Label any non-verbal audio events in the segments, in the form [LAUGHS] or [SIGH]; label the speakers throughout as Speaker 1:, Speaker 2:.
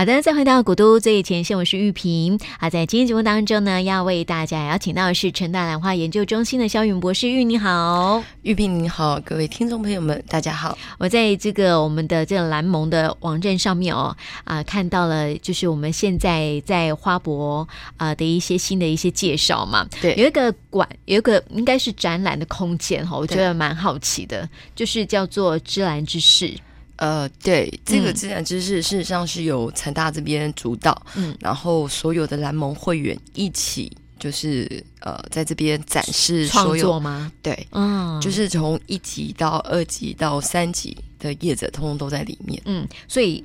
Speaker 1: 好的，再回到古都最前线，我是玉萍。啊，在今天节目当中呢，要为大家邀请到的是成大兰花研究中心的肖云博士。玉，你好，
Speaker 2: 玉萍你好，各位听众朋友们，大家好。
Speaker 1: 我在这个我们的这个兰盟的网站上面哦，啊，看到了就是我们现在在花博啊的一些新的一些介绍嘛。
Speaker 2: 对，
Speaker 1: 有一个馆，有一个应该是展览的空间哈，我觉得蛮好奇的，就是叫做芝兰之室。
Speaker 2: 呃，对，这个自然知识事实上是由成大这边主导，嗯，然后所有的蓝盟会员一起，就是呃，在这边展示所有
Speaker 1: 创作吗？
Speaker 2: 对，嗯，就是从一级到二级到三级的业者，通通都在里面，
Speaker 1: 嗯，所以。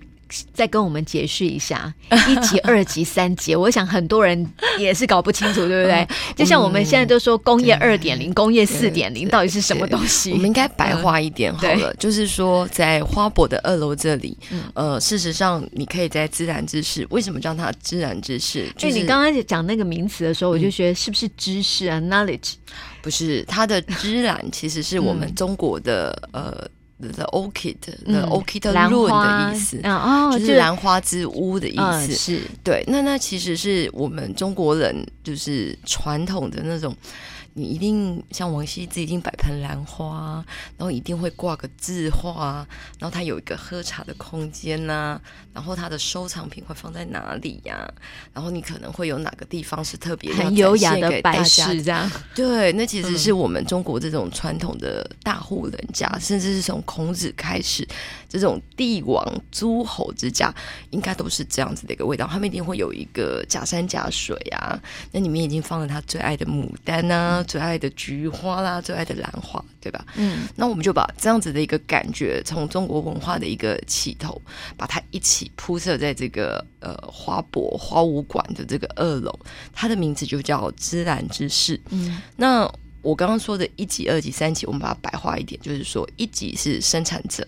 Speaker 1: 再跟我们解释一下 [LAUGHS] 一级、二级、三级，我想很多人也是搞不清楚，对不对？就像我们现在都说工业二点零、工业四点零，到底是什么东西？
Speaker 2: 我们应该白话一点好了，就是说在花博的二楼这里，呃，事实上你可以在自然知识，为什么叫它自然知识？
Speaker 1: 就你刚刚讲那个名词的时候，我就觉得是不是知识啊？Knowledge
Speaker 2: 不是，它的知然其实是我们中国的呃。The orchid，the orchid room 的意思，哦，就是兰花之屋的意思，是对。那那其实是我们中国人就是传统的那种。你一定像王羲之，一定摆盆兰花，然后一定会挂个字画，然后他有一个喝茶的空间呐、啊，然后他的收藏品会放在哪里呀、啊？然后你可能会有哪个地方是特别
Speaker 1: 很优雅的摆饰这样？
Speaker 2: 对，那其实是我们中国这种传统的大户人家，嗯、甚至是从孔子开始，这种帝王诸侯之家，应该都是这样子的一个味道。他们一定会有一个假山假水啊，那里面已经放了他最爱的牡丹啊。最爱的菊花啦，最爱的兰花，对吧？嗯，那我们就把这样子的一个感觉，从中国文化的一个起头，把它一起铺设在这个呃花博花舞馆的这个二楼，它的名字就叫芝兰之室。嗯，那我刚刚说的一级、二级、三级，我们把它白话一点，就是说一级是生产者，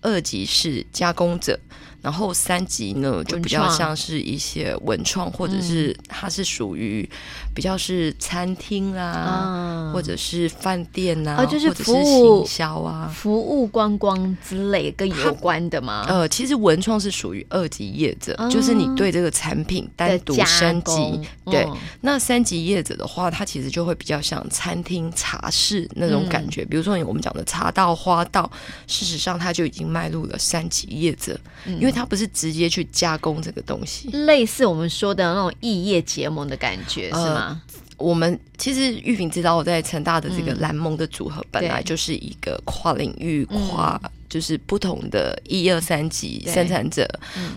Speaker 2: 二级是加工者。然后三级呢，就比较像是一些文创，或者是它是属于比较是餐厅啦，或者是饭店呐，
Speaker 1: 就是服务行销啊，服务观光之类跟有关的吗？
Speaker 2: 呃，其实文创是属于二级业者，就是你对这个产品单独升级。对，那三级业者的话，它其实就会比较像餐厅、茶室那种感觉。比如说我们讲的茶道、花道，事实上它就已经迈入了三级业者，因为。它不是直接去加工这个东西，
Speaker 1: 类似我们说的那种异业结盟的感觉，是吗？
Speaker 2: 呃，我们其实玉萍知道，我在成大的这个蓝盟的组合本来就是一个跨领域、跨就是不同的一二三级生产者，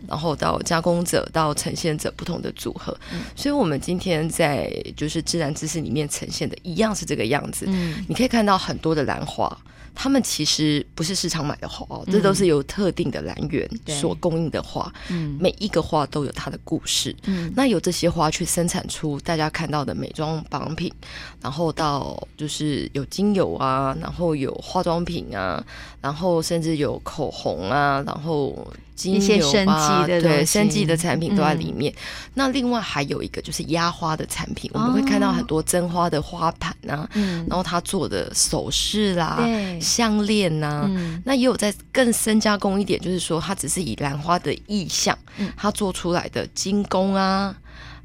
Speaker 2: 然后到加工者到呈现者不同的组合。所以，我们今天在就是自然知识里面呈现的一样是这个样子。你可以看到很多的兰花。他们其实不是市场买的花哦，这都是由特定的来源所供应的花。嗯，每一个花都有它的故事。嗯，那有这些花去生产出大家看到的美妆保养品，然后到就是有精油啊，然后有化妆品啊，然后甚至有口红啊，然后。
Speaker 1: 一些生技的
Speaker 2: 对生技的产品都在里面。嗯、那另外还有一个就是压花的产品，哦、我们会看到很多真花的花盘啊，嗯、然后他做的首饰啦、啊项链呐、啊，嗯、那也有在更深加工一点，就是说它只是以兰花的意象，它做出来的精工啊、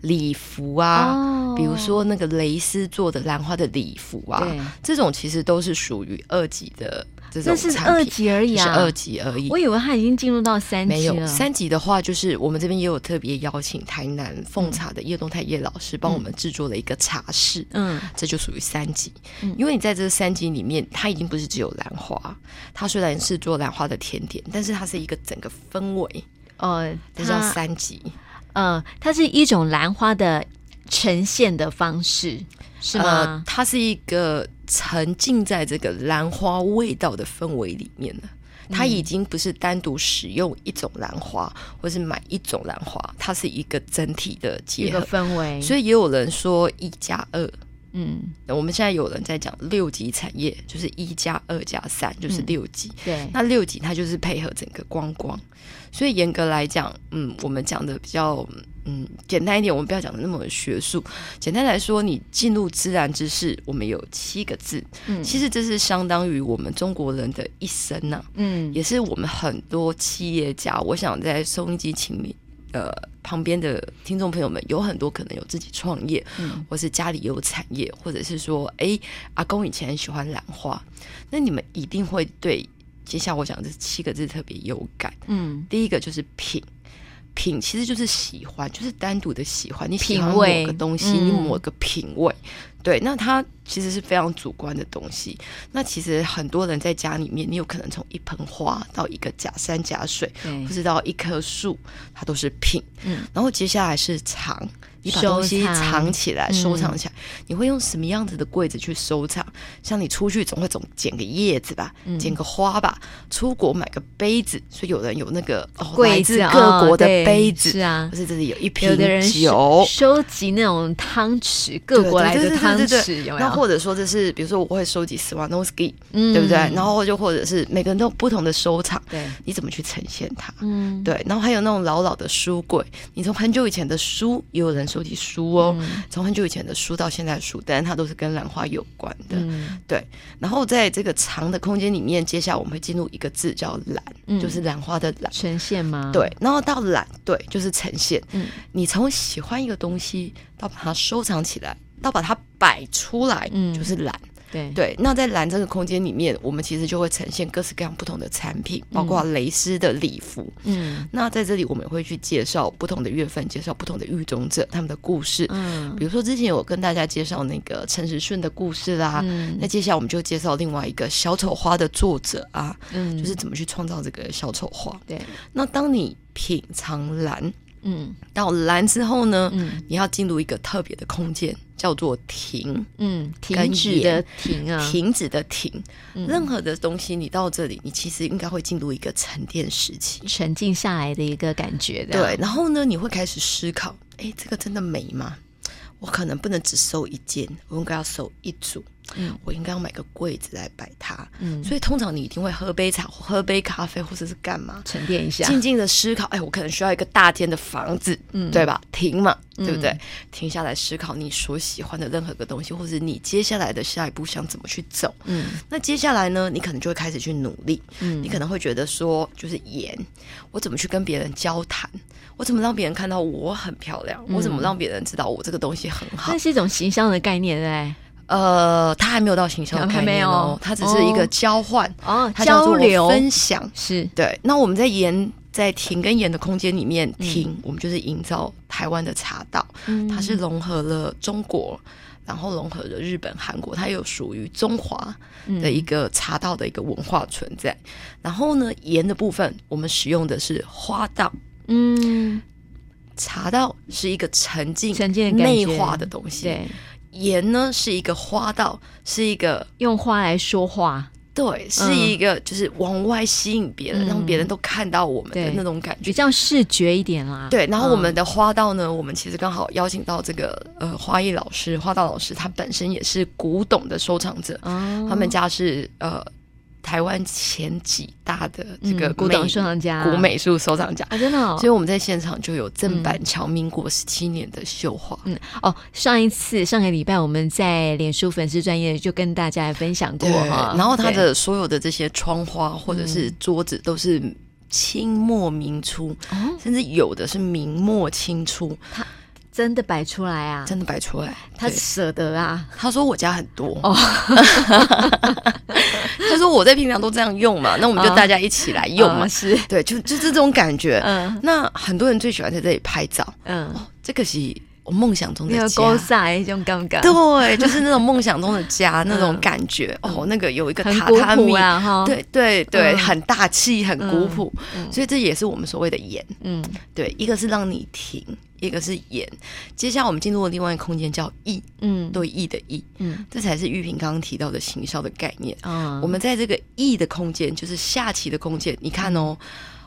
Speaker 2: 礼服啊，哦、比如说那个蕾丝做的兰花的礼服啊，对这种其实都是属于二级的。
Speaker 1: 这是二级而已啊，
Speaker 2: 是二级而已。
Speaker 1: 我以为它已经进入到三级了。
Speaker 2: 没有，三级的话，就是我们这边也有特别邀请台南奉茶的叶东泰叶老师帮我们制作了一个茶室。嗯，这就属于三级。嗯，因为你在这三级里面，它已经不是只有兰花，它虽然是做兰花的甜点，但是它是一个整个氛围。呃，它叫三级。
Speaker 1: 嗯，它是一种兰花的呈现的方式，是吗？
Speaker 2: 呃，它是一个。沉浸在这个兰花味道的氛围里面的，它已经不是单独使用一种兰花，或是买一种兰花，它是一个整体的结合
Speaker 1: 氛围。
Speaker 2: 所以也有人说一加二，嗯，我们现在有人在讲六级产业，就是一加二加三就是六级。嗯，对，那六级它就是配合整个观光。所以严格来讲，嗯，我们讲的比较嗯简单一点，我们不要讲的那么学术。简单来说，你进入自然之识，我们有七个字，嗯，其实这是相当于我们中国人的一生呐，嗯，也是我们很多企业家，我想在收音机前面呃旁边的听众朋友们有很多可能有自己创业，嗯，或是家里有产业，或者是说，哎，阿公以前很喜欢兰花，那你们一定会对接下来我讲这七个字特别有感，嗯，第一个就是品。品其实就是喜欢，就是单独的喜欢。你喜欢某个东西，你某个品味，嗯、对，那它其实是非常主观的东西。那其实很多人在家里面，你有可能从一盆花到一个假山假水，对或者到一棵树，它都是品。嗯，然后接下来是藏。你把东西藏起来，收藏，起来，嗯、你会用什么样子的柜子去收藏？像你出去总会总捡个叶子吧，捡、嗯、个花吧。出国买个杯子，所以有人有那个哦，来自各国的杯子，是啊，或是这里有一瓶酒，有的人收，收集那种汤匙，各国来的汤匙。那或者说这是，比如说我会收集 Swanovski，嗯，对不对？然后就或者是每个人都有不同的收藏，对，你怎么去呈现它？嗯，对。然后还有那种老老的书柜，你从很久以前的书，也有人。收集书哦，从很久以前的书到现在的书，但是它都是跟兰花有关的。嗯、对，然后在这个长的空间里面，接下来我们会进入一个字叫“兰”，嗯、就是兰花的“兰”
Speaker 1: 呈现吗？
Speaker 2: 对，然后到“兰”，对，就是呈现。嗯，你从喜欢一个东西到把它收藏起来，到把它摆出来，嗯，就是“蓝”。对对，那在蓝这个空间里面，我们其实就会呈现各式各样不同的产品，包括蕾丝的礼服。嗯，那在这里我们也会去介绍不同的月份，介绍不同的育种者他们的故事。嗯，比如说之前有跟大家介绍那个陈时顺的故事啦。嗯，那接下来我们就介绍另外一个小丑花的作者啊，嗯，就是怎么去创造这个小丑花。对，那当你品尝兰。嗯，到蓝之后呢，嗯，你要进入一个特别的空间，叫做停，嗯，停止的停啊，停止的停。嗯、任何的东西，你到这里，你其实应该会进入一个沉淀时期，
Speaker 1: 沉静下来的一个感觉。
Speaker 2: 对，然后呢，你会开始思考，哎，这个真的美吗？我可能不能只收一件，我应该要收一组。嗯，我应该要买个柜子来摆它。嗯，所以通常你一定会喝杯茶、喝杯咖啡，或者是干嘛
Speaker 1: 沉淀一下，
Speaker 2: 静静的思考。哎，我可能需要一个大间的房子，嗯，对吧？停嘛，对不对？嗯、停下来思考你所喜欢的任何个东西，或者你接下来的下一步想怎么去走。嗯，那接下来呢，你可能就会开始去努力。嗯，你可能会觉得说，就是演，我怎么去跟别人交谈？我怎么让别人看到我很漂亮？嗯、我怎么让别人知道我这个东西很好？
Speaker 1: 那是一种形象的概念，对。
Speaker 2: 呃，它还没有到行销的概念哦，它只是一个交换哦，交流。分享。是。对。那我们在研在停跟颜的空间里面停，嗯、我们就是营造台湾的茶道，嗯、它是融合了中国，然后融合了日本、韩国，它有属于中华的一个茶道的一个文化存在。嗯、然后呢，盐的部分我们使用的是花道，嗯，茶道是一个沉浸、沉浸内化的东西，对。颜呢是一个花道，是一个
Speaker 1: 用花来说话，
Speaker 2: 对，是一个就是往外吸引别人，嗯、让别人都看到我们的那种感觉，
Speaker 1: 比较视觉一点啦。
Speaker 2: 对，然后我们的花道呢，嗯、我们其实刚好邀请到这个呃花艺老师、花道老师，他本身也是古董的收藏者，哦、他们家是呃。台湾前几大的这个
Speaker 1: 古董收藏家、
Speaker 2: 古美术收藏家
Speaker 1: 啊，真的、哦。
Speaker 2: 所以我们在现场就有郑板桥民国十七年的绣花。
Speaker 1: 嗯，哦，上一次上个礼拜我们在脸书粉丝专业就跟大家分享过哈。
Speaker 2: 然后他的所有的这些窗花或者是桌子都是清末明初，嗯、甚至有的是明末清初。
Speaker 1: 真的摆出来啊！
Speaker 2: 真的摆出来，
Speaker 1: 他舍得啊！
Speaker 2: 他说我家很多。哦，[LAUGHS] 他说我在平常都这样用嘛，那我们就大家一起来用嘛，是。对，就就这种感觉。嗯，那很多人最喜欢在这里拍照。嗯，这个是我梦想中的家，
Speaker 1: 这种感觉，
Speaker 2: 对，就是那种梦想中的家 [LAUGHS] 那种感觉。哦，那个有一个榻榻米。啊，对对对，很大气，很古朴，所以这也是我们所谓的盐。嗯，对，一个是让你停。一个是演，接下来我们进入了另外一个空间叫意，嗯，对，意的意，嗯，这才是玉萍刚刚提到的行销的概念我们在这个意的空间，就是下棋的空间，你看哦，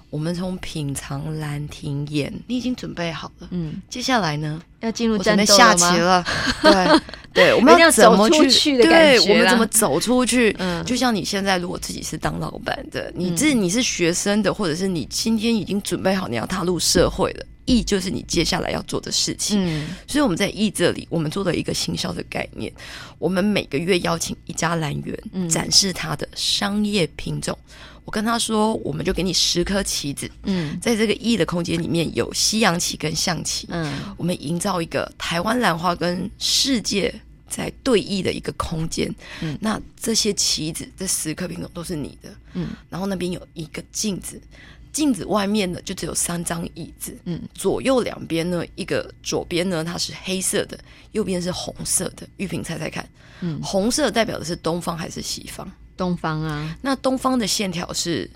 Speaker 2: 我们从品尝兰亭颜，你已经准备好了，嗯，接下来呢，
Speaker 1: 要进入战斗
Speaker 2: 下棋了，[LAUGHS] 对对，我们要怎么去？对，我们怎么走出去？嗯，就像你现在如果自己是当老板的，你自己你是学生的，或者是你今天已经准备好你要踏入社会了。艺就是你接下来要做的事情，嗯，所以我们在意这里，我们做了一个行销的概念。我们每个月邀请一家兰园展示它的商业品种。我跟他说，我们就给你十颗棋子，嗯，在这个意的空间里面有西洋棋跟象棋，嗯，我们营造一个台湾兰花跟世界在对弈的一个空间，嗯，那这些棋子这十颗品种都是你的，嗯，然后那边有一个镜子。镜子外面呢，就只有三张椅子。嗯，左右两边呢，一个左边呢，它是黑色的，右边是红色的。玉萍猜猜看，嗯，红色代表的是东方还是西方？
Speaker 1: 东方啊。
Speaker 2: 那东方的线条是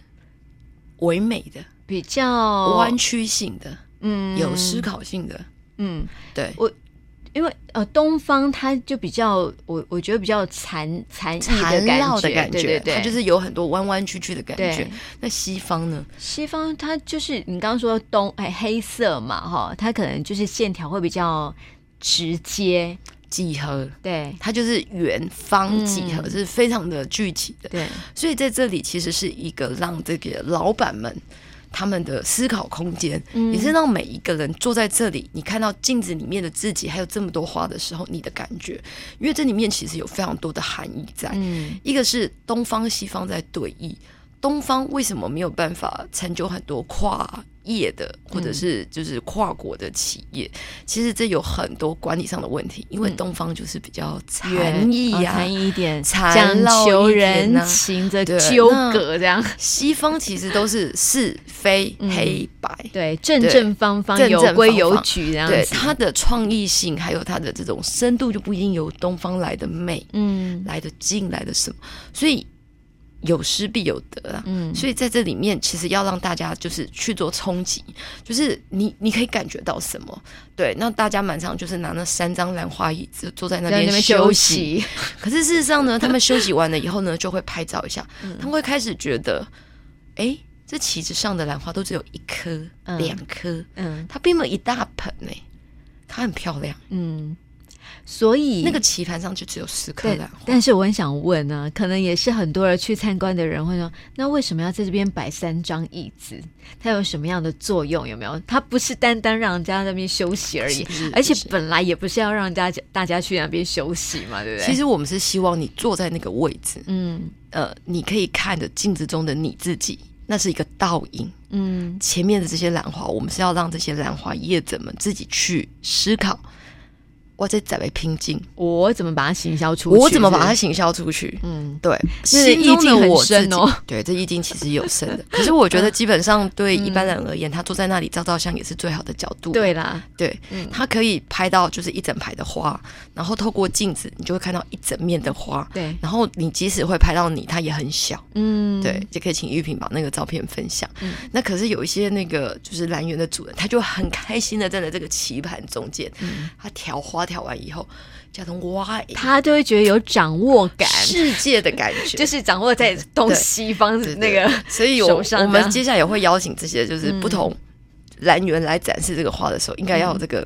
Speaker 2: 唯美的，
Speaker 1: 比较
Speaker 2: 弯曲性的，嗯，有思考性的，嗯，对
Speaker 1: 我。因为呃，东方它就比较，我我觉得比较缠缠缠绕
Speaker 2: 的感觉，
Speaker 1: 对对对，
Speaker 2: 它就是有很多弯弯曲曲的感觉。那西方呢？
Speaker 1: 西方它就是你刚刚说东哎黑色嘛哈，它可能就是线条会比较直接
Speaker 2: 几何，
Speaker 1: 对，
Speaker 2: 它就是圆方几何，嗯、是非常的具体的。
Speaker 1: 对，
Speaker 2: 所以在这里其实是一个让这个老板们。他们的思考空间，也是让每一个人坐在这里，你看到镜子里面的自己，还有这么多花的时候，你的感觉，因为这里面其实有非常多的含义在。嗯，一个是东方西方在对弈，东方为什么没有办法成就很多跨？业的或者是就是跨国的企业，嗯、其实这有很多管理上的问题，因为东方就是比较禅意啊，
Speaker 1: 一点，讲求人情的纠葛这样。
Speaker 2: 西方其实都是是非黑白，
Speaker 1: 嗯、对正正方方有规有矩这样子。
Speaker 2: 对它的创意性还有它的这种深度就不一定由东方来的美，嗯，来的进来的什么，所以。有失必有得啊，嗯，所以在这里面，其实要让大家就是去做冲击，就是你你可以感觉到什么？对，那大家满场就是拿那三张兰花椅子坐在那边休息。
Speaker 1: 休息。[LAUGHS]
Speaker 2: 可是事实上呢，[LAUGHS] 他们休息完了以后呢，就会拍照一下，嗯、他们会开始觉得，哎，这旗子上的兰花都只有一颗、嗯、两颗，嗯，它并没有一大盆呢，它很漂亮，嗯。
Speaker 1: 所以
Speaker 2: 那个棋盘上就只有十颗兰花。
Speaker 1: 但是我很想问呢、啊，可能也是很多人去参观的人会说，那为什么要在这边摆三张椅子？它有什么样的作用？有没有？它不是单单让人家在那边休息而已，而且本来也不是要让大家大家去那边休息嘛，对不对？
Speaker 2: 其实我们是希望你坐在那个位置，嗯，呃，你可以看着镜子中的你自己，那是一个倒影，嗯，前面的这些兰花，我们是要让这些兰花叶子们自己去思考。我在在为拼劲，
Speaker 1: 我怎么把它行销出去？
Speaker 2: 我怎么把它行销出去？嗯，对，
Speaker 1: 是意境很深哦。[LAUGHS]
Speaker 2: 对，这意境其实有深的。可是我觉得，基本上对一般人而言，他坐在那里照照相也是最好的角度。
Speaker 1: 对啦，
Speaker 2: 对，他可以拍到就是一整排的花，然后透过镜子，你就会看到一整面的花。对，然后你即使会拍到你，它也很小。嗯，对，就可以请玉萍把那个照片分享。嗯，那可是有一些那个就是兰园的主人，他就很开心的站在这个棋盘中间，他调花。跳完以后，叫他哇，
Speaker 1: 他就会觉得有掌握感，
Speaker 2: 世界的感觉，
Speaker 1: 就是掌握在东西方的那个。
Speaker 2: 所以，我我们接下来也会邀请这些就是不同来源来展示这个花的时候，应该要有这个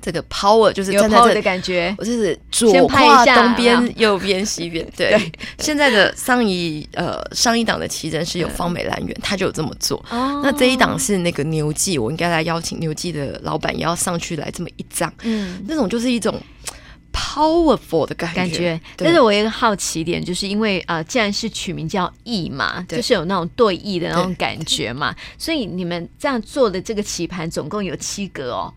Speaker 2: 这个 power，就是站在这
Speaker 1: 的感觉。
Speaker 2: 我就是左跨东边，右边西边。对，[LAUGHS] 现在的上一呃上一档的奇珍是有方美兰园，他就有这么做。那这一档是那个牛记，我应该来邀请牛记的老板也要上去来这么一张。嗯，那种就是一种 powerful 的感觉。感觉。
Speaker 1: 但是我有一个好奇点，就是因为呃，既然是取名叫意嘛，就是有那种对弈的那种感觉嘛，所以你们这样做的这个棋盘总共有七格哦。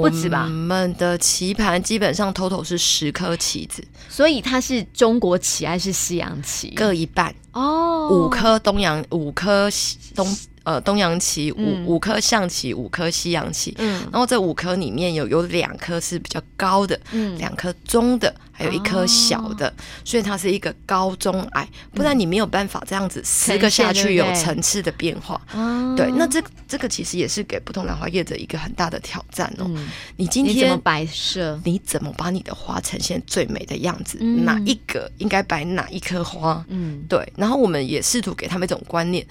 Speaker 1: 不止吧？
Speaker 2: 我们的棋盘基本上 total 是十颗棋子，
Speaker 1: 所以它是中国棋还是西洋棋？
Speaker 2: 各一半。哦，五颗东洋，五颗东。呃，东洋棋五五颗象棋，五颗西洋棋，嗯，然后这五颗里面有有两颗是比较高的，嗯，两颗中的，还有一颗小的，所以它是一个高中矮，不然你没有办法这样子十个下去有层次的变化，对，那这这个其实也是给不同兰花业者一个很大的挑战哦。你今天
Speaker 1: 怎么摆设？
Speaker 2: 你怎么把你的花呈现最美的样子？哪一个应该摆哪一颗花？嗯，对，然后我们也试图给他们一种观念。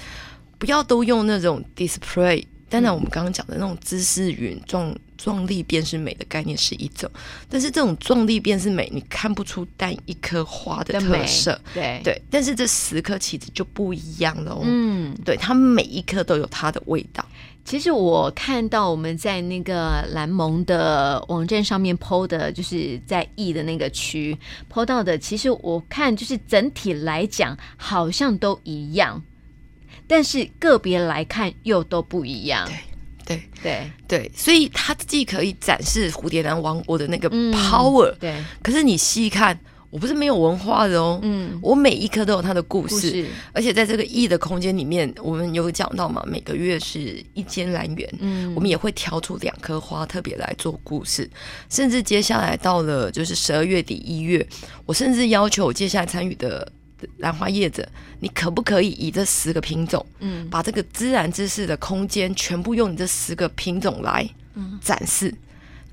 Speaker 2: 不要都用那种 display，当然我们刚刚讲的那种姿势云壮壮丽便是美的概念是一种，但是这种壮丽便是美，你看不出单一颗花的特色，对对，但是这十颗棋子就不一样了哦，嗯，对，它每一颗都有它的味道。
Speaker 1: 其实我看到我们在那个蓝盟的网站上面 PO 的，就是在 E 的那个区 PO 到的，其实我看就是整体来讲好像都一样。但是个别来看又都不一样。
Speaker 2: 对
Speaker 1: 对对
Speaker 2: 对，所以它既可以展示蝴蝶兰王国的那个 power，、嗯、
Speaker 1: 对。
Speaker 2: 可是你细看，我不是没有文化的哦，嗯，我每一颗都有它的故事，故事而且在这个 E 的空间里面，我们有讲到嘛，每个月是一间兰园，嗯，我们也会挑出两颗花特别来做故事，甚至接下来到了就是十二月底一月，我甚至要求我接下来参与的。兰花叶子，你可不可以以这十个品种，嗯，把这个自然知识的空间全部用你这十个品种来展示？嗯、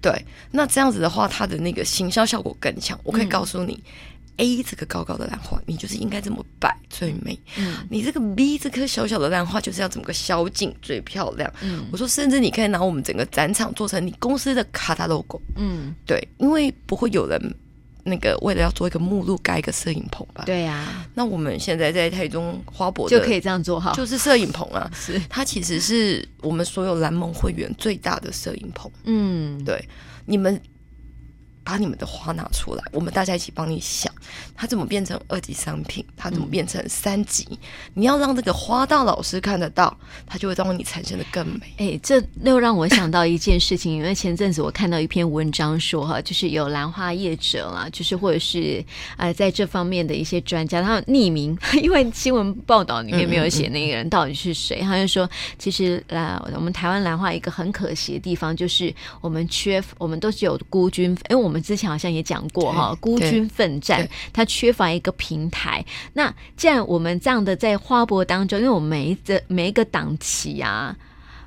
Speaker 2: 对，那这样子的话，它的那个行销效果更强。我可以告诉你、嗯、，A 这个高高的兰花，你就是应该这么摆最美。嗯，你这个 B 这颗小小的兰花，就是要怎么个小景最漂亮？嗯，我说，甚至你可以拿我们整个展场做成你公司的卡塔 logo。嗯，对，因为不会有人。那个为了要做一个目录，盖一个摄影棚吧。
Speaker 1: 对呀、啊，
Speaker 2: 那我们现在在台中花博
Speaker 1: 就可以这样做哈，
Speaker 2: 就是摄影棚啊。是，[LAUGHS] 它其实是我们所有蓝盟会员最大的摄影棚。嗯，对，你们。把你们的花拿出来，我们大家一起帮你想，它怎么变成二级商品？它怎么变成三级？你要让这个花道老师看得到，它就会让你产生的更美。
Speaker 1: 哎、这又让我想到一件事情，因为前阵子我看到一篇文章说，哈，就是有兰花业者啦，就是或者是呃，在这方面的一些专家，他匿名，[LAUGHS] 因为新闻报道里面没有写那个人到底是谁，他就说，其实呃，我们台湾兰花一个很可惜的地方，就是我们缺，我们都是有孤军，因为我们。之前好像也讲过哈，孤军奋战，它缺乏一个平台。那既然我们这样的在花博当中，因为我们每一个每一个档期啊，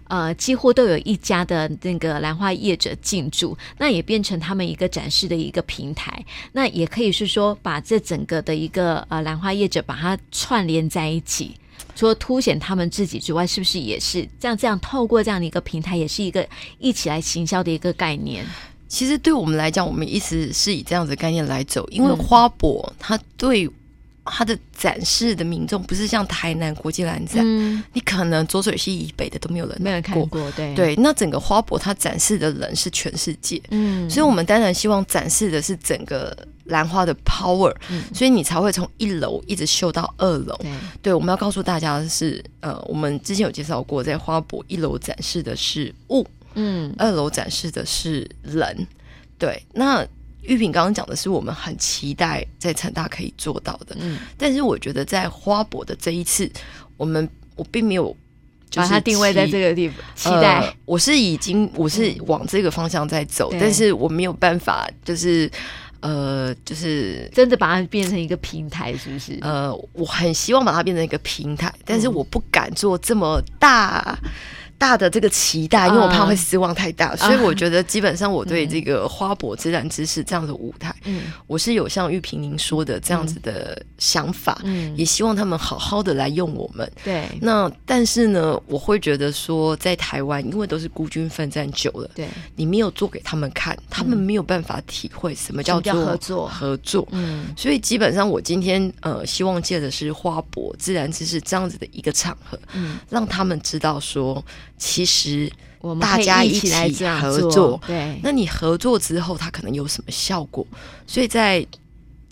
Speaker 1: 呃，几乎都有一家的那个兰花业者进驻，那也变成他们一个展示的一个平台。那也可以是说，把这整个的一个呃兰花业者把它串联在一起，除了凸显他们自己之外，是不是也是这样？这样透过这样的一个平台，也是一个一起来行销的一个概念。
Speaker 2: 其实对我们来讲，我们一直是以这样子的概念来走，因为花博它对它的展示的民众不是像台南国际兰展，嗯、你可能浊水溪以北的都没有人
Speaker 1: 没有看过，对。
Speaker 2: 对。那整个花博它展示的人是全世界，嗯，所以我们当然希望展示的是整个兰花的 power，嗯，所以你才会从一楼一直秀到二楼，对，对。我们要告诉大家的是，呃，我们之前有介绍过，在花博一楼展示的是物。嗯，二楼展示的是人，对。那玉萍刚刚讲的是我们很期待在成大可以做到的，嗯。但是我觉得在花博的这一次，我们我并没有
Speaker 1: 把它定位在这个地方，期待。
Speaker 2: 呃，我是已经我是往这个方向在走，嗯，但是我没有办法，就是呃，就是
Speaker 1: 真的把它变成一个平台，是不是？
Speaker 2: 呃，我很希望把它变成一个平台，但是我不敢做这么大。大的这个期待，因为我怕会失望太大，uh, 所以我觉得基本上我对这个花博自然知识这样的舞台，嗯，我是有像玉萍您说的这样子的想法，嗯，也希望他们好好的来用我们，对。那但是呢，我会觉得说，在台湾，因为都是孤军奋战久了，对，你没有做给他们看，他们没有办法体会什么叫做合作，合作，嗯。所以基本上，我今天呃，希望借的是花博自然知识这样子的一个场合，嗯，让他们知道说。其实我们，大家一起来合作，对，那你合作之后，它可能有什么效果？所以在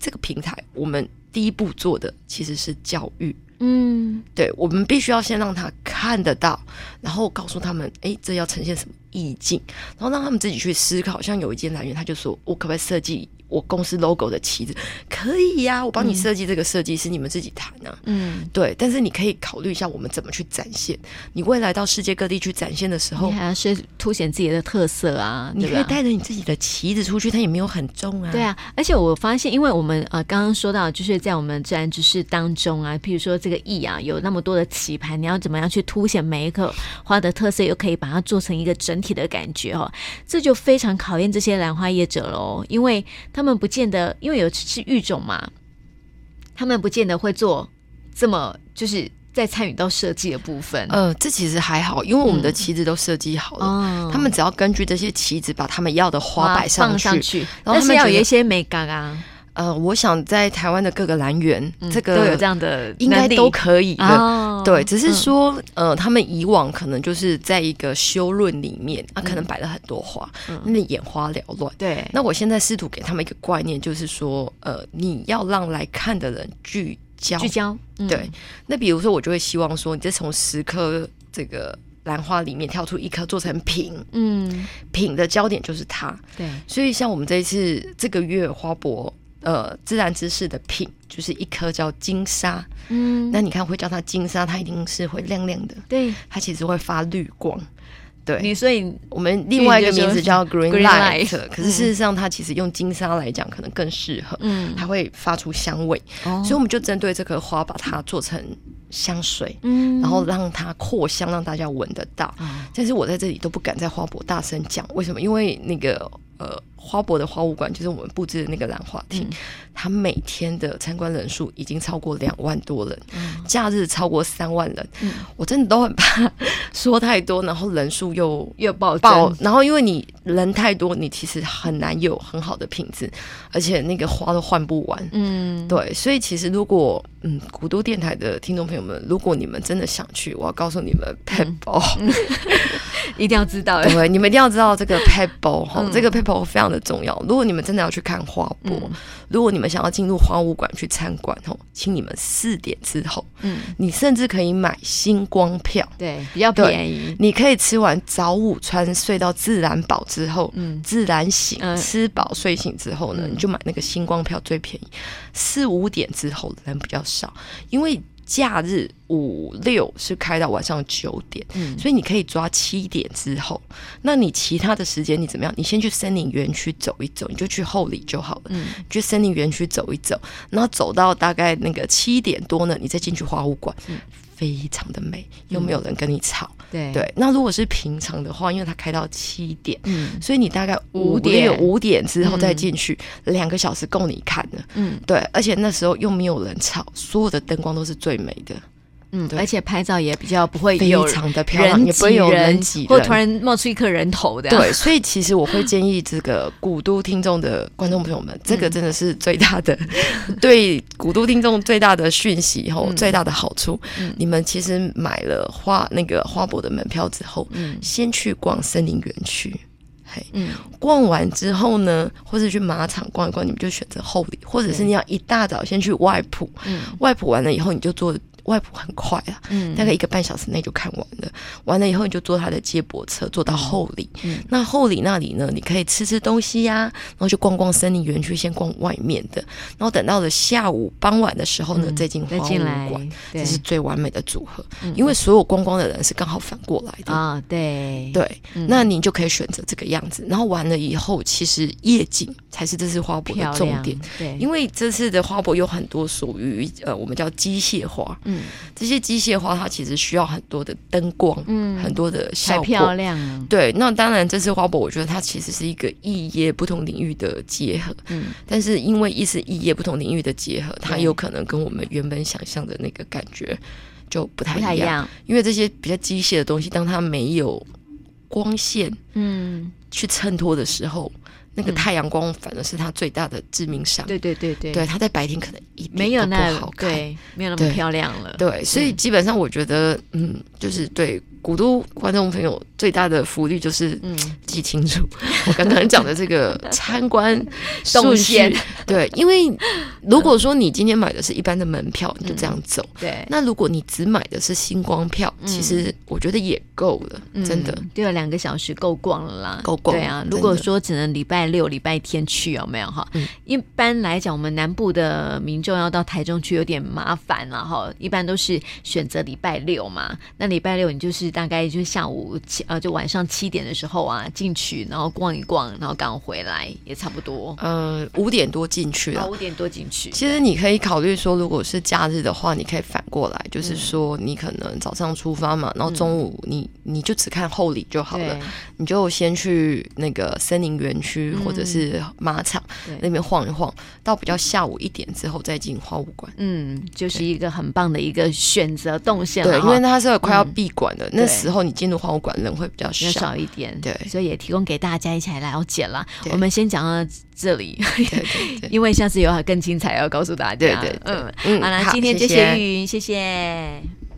Speaker 2: 这个平台，我们第一步做的其实是教育。嗯，对，我们必须要先让他看得到，然后告诉他们，哎，这要呈现什么意境，然后让他们自己去思考。像有一间来源，他就说，我可不可以设计？我公司 logo 的旗子可以呀、啊，我帮你设计这个设计是你们自己谈呢、啊。嗯，对，但是你可以考虑一下我们怎么去展现。你未来到世界各地去展现的时候，
Speaker 1: 你还要是凸显自己的特色啊。
Speaker 2: 你可以带着你自己的旗子出去，它也没有很重啊。
Speaker 1: 对啊，而且我发现，因为我们呃刚刚说到，就是在我们自然知识当中啊，譬如说这个艺啊，有那么多的棋盘，你要怎么样去凸显每一颗花的特色，又可以把它做成一个整体的感觉哦，这就非常考验这些兰花业者喽，因为。他们不见得，因为有是育种嘛，他们不见得会做这么，就是在参与到设计的部分。
Speaker 2: 呃，这其实还好，因为我们的旗子都设计好了，嗯、他们只要根据这些旗子把他们要的花摆上去，上去
Speaker 1: 然后他们要有一些美感啊。
Speaker 2: 呃，我想在台湾的各个兰园，嗯、这个
Speaker 1: 都有这样的，
Speaker 2: 应该都可以的。哦、对，只是说，嗯、呃，他们以往可能就是在一个修论里面，啊，可能摆了很多花，嗯、那眼花缭乱。对，那我现在试图给他们一个观念，就是说，呃，你要让来看的人聚焦，
Speaker 1: 聚焦。嗯、
Speaker 2: 对，那比如说我就会希望说，你再从十颗这个兰花里面挑出一颗做成品，
Speaker 1: 嗯，
Speaker 2: 品的焦点就是它。
Speaker 1: 对，
Speaker 2: 所以像我们这一次这个月花博呃自然知识的品，就是一颗叫金沙。嗯，那你看会叫它金沙，它一定是会亮亮的。
Speaker 1: 对，
Speaker 2: 它其实会发绿光。对，
Speaker 1: 你所以
Speaker 2: 我们另外一个名字叫 Green Light，,
Speaker 1: Green light
Speaker 2: 可是事实上它其实用金沙来讲可能更适合，嗯，它会发出香味，
Speaker 1: 哦、
Speaker 2: 所以我们就针对这颗花把它做成香水，
Speaker 1: 嗯，
Speaker 2: 然后让它扩香，让大家闻得到。
Speaker 1: 嗯、
Speaker 2: 但是我在这里都不敢在花博大声讲，为什么？因为那个呃。花博的花物馆就是我们布置的那个兰花厅，嗯、它每天的参观人数已经超过两万多人，嗯、假日超过三万人。嗯、我真的都很怕说太多，然后人数又
Speaker 1: 又暴
Speaker 2: 爆，然后因为你人太多，你其实很难有很好的品质，而且那个花都换不完。嗯，对，所以其实如果嗯，古都电台的听众朋友们，如果你们真的想去，我要告诉你们，Pebble、嗯、[LAUGHS] [LAUGHS]
Speaker 1: 一定要知道，[LAUGHS]
Speaker 2: 对，你们一定要知道这个 [LAUGHS] Pebble 哈、嗯，这个 Pebble 非常的重要。如果你们真的要去看花博，嗯、如果你们想要进入花舞馆去参观吼，请你们四点之后，嗯，你甚至可以买星光票，
Speaker 1: 对，比较便宜。
Speaker 2: 你可以吃完早午餐，睡到自然饱之后，嗯，自然醒，嗯、吃饱睡醒之后呢，嗯、你就买那个星光票最便宜。四五点之后人比较少，因为。假日五六是开到晚上九点，嗯，所以你可以抓七点之后。那你其他的时间你怎么样？你先去森林园区走一走，你就去后里就好了。嗯，去森林园区走一走，然后走到大概那个七点多呢，你再进去花物馆。嗯非常的美，又没有人跟你吵。
Speaker 1: 对
Speaker 2: 对，那如果是平常的话，因为它开到七点，嗯，所以你大概
Speaker 1: 五点
Speaker 2: 五点之后再进去，两个小时够你看的。嗯，对，而且那时候又没有人吵，所有的灯光都是最美的。
Speaker 1: 嗯，而且拍照也比较不会
Speaker 2: 非常的漂亮，也不会有人挤，
Speaker 1: 或突然冒出一颗人头的。
Speaker 2: 对，所以其实我会建议这个古都听众的观众朋友们，这个真的是最大的 [LAUGHS] 对古都听众最大的讯息吼，最大的好处。你们其实买了花那个花博的门票之后，嗯，先去逛森林园区，嘿，嗯，逛完之后呢，或者去马场逛一逛，你们就选择后里，或者是你要一大早先去外埔，嗯，外埔完了以后你就坐。外婆很快啊，嗯，大概一个半小时内就看完了。完了以后，你就坐他的接驳车坐到后里。嗯，那后里那里呢，你可以吃吃东西呀、啊，然后去逛逛森林园区，先逛外面的。然后等到了下午傍晚的时候呢，嗯、再进花物馆，这是最完美的组合。嗯、因为所有观光的人是刚好反过来的
Speaker 1: 啊，对
Speaker 2: 对，嗯、那你就可以选择这个样子。然后完了以后，其实夜景才是这次花博的重点。
Speaker 1: 对，
Speaker 2: 因为这次的花博有很多属于呃，我们叫机械花。嗯，这些机械花它其实需要很多的灯光，嗯，很多的效果，
Speaker 1: 漂亮。
Speaker 2: 对，那当然这次花博，我觉得它其实是一个异业不同领域的结合，嗯，但是因为一是异业不同领域的结合，它有可能跟我们原本想象的那个感觉就不太一样，不太一样，因为这些比较机械的东西，当它没有光线，嗯，去衬托的时候。那个太阳光反而是它最大的致命伤。
Speaker 1: 对对对对，
Speaker 2: 对它在白天可能一
Speaker 1: 没有那
Speaker 2: 么好看，
Speaker 1: 没有那么漂亮了。
Speaker 2: 对，所以基本上我觉得，嗯，就是对。古都观众朋友最大的福利就是记清楚 [LAUGHS] 我刚刚讲的这个 [LAUGHS] 参观动线。对，因为如果说你今天买的是一般的门票，你就这样走。对。那如果你只买的是星光票，其实我觉得也够了，真的。
Speaker 1: 对，两个小时够逛了啦，
Speaker 2: 够逛。
Speaker 1: 对啊，如果说只能礼拜六、礼拜天去，有没有哈？一般来讲，我们南部的民众要到台中去有点麻烦了哈。一般都是选择礼拜六嘛。那礼拜六你就是。大概就是下午七呃，就晚上七点的时候啊，进去然后逛一逛，然后刚回来也差不多。
Speaker 2: 呃，五点多进去了，
Speaker 1: 五点多进去。
Speaker 2: 其实你可以考虑说，如果是假日的话，你可以反过来，就是说你可能早上出发嘛，然后中午你你就只看后里就好了，你就先去那个森林园区或者是马场那边晃一晃，到比较下午一点之后再进花物馆。
Speaker 1: 嗯，就是一个很棒的一个选择动线。
Speaker 2: 对，因为它是快要闭馆的。那时候你进入花物馆人会比较少，
Speaker 1: 少一点，
Speaker 2: 对，
Speaker 1: 所以也提供给大家一起来了解啦。我们先讲到这里，[LAUGHS] 因为下次有更精彩要告诉大家。
Speaker 2: 对对，
Speaker 1: 嗯嗯，好了，今天就谢。谢玉云，谢谢。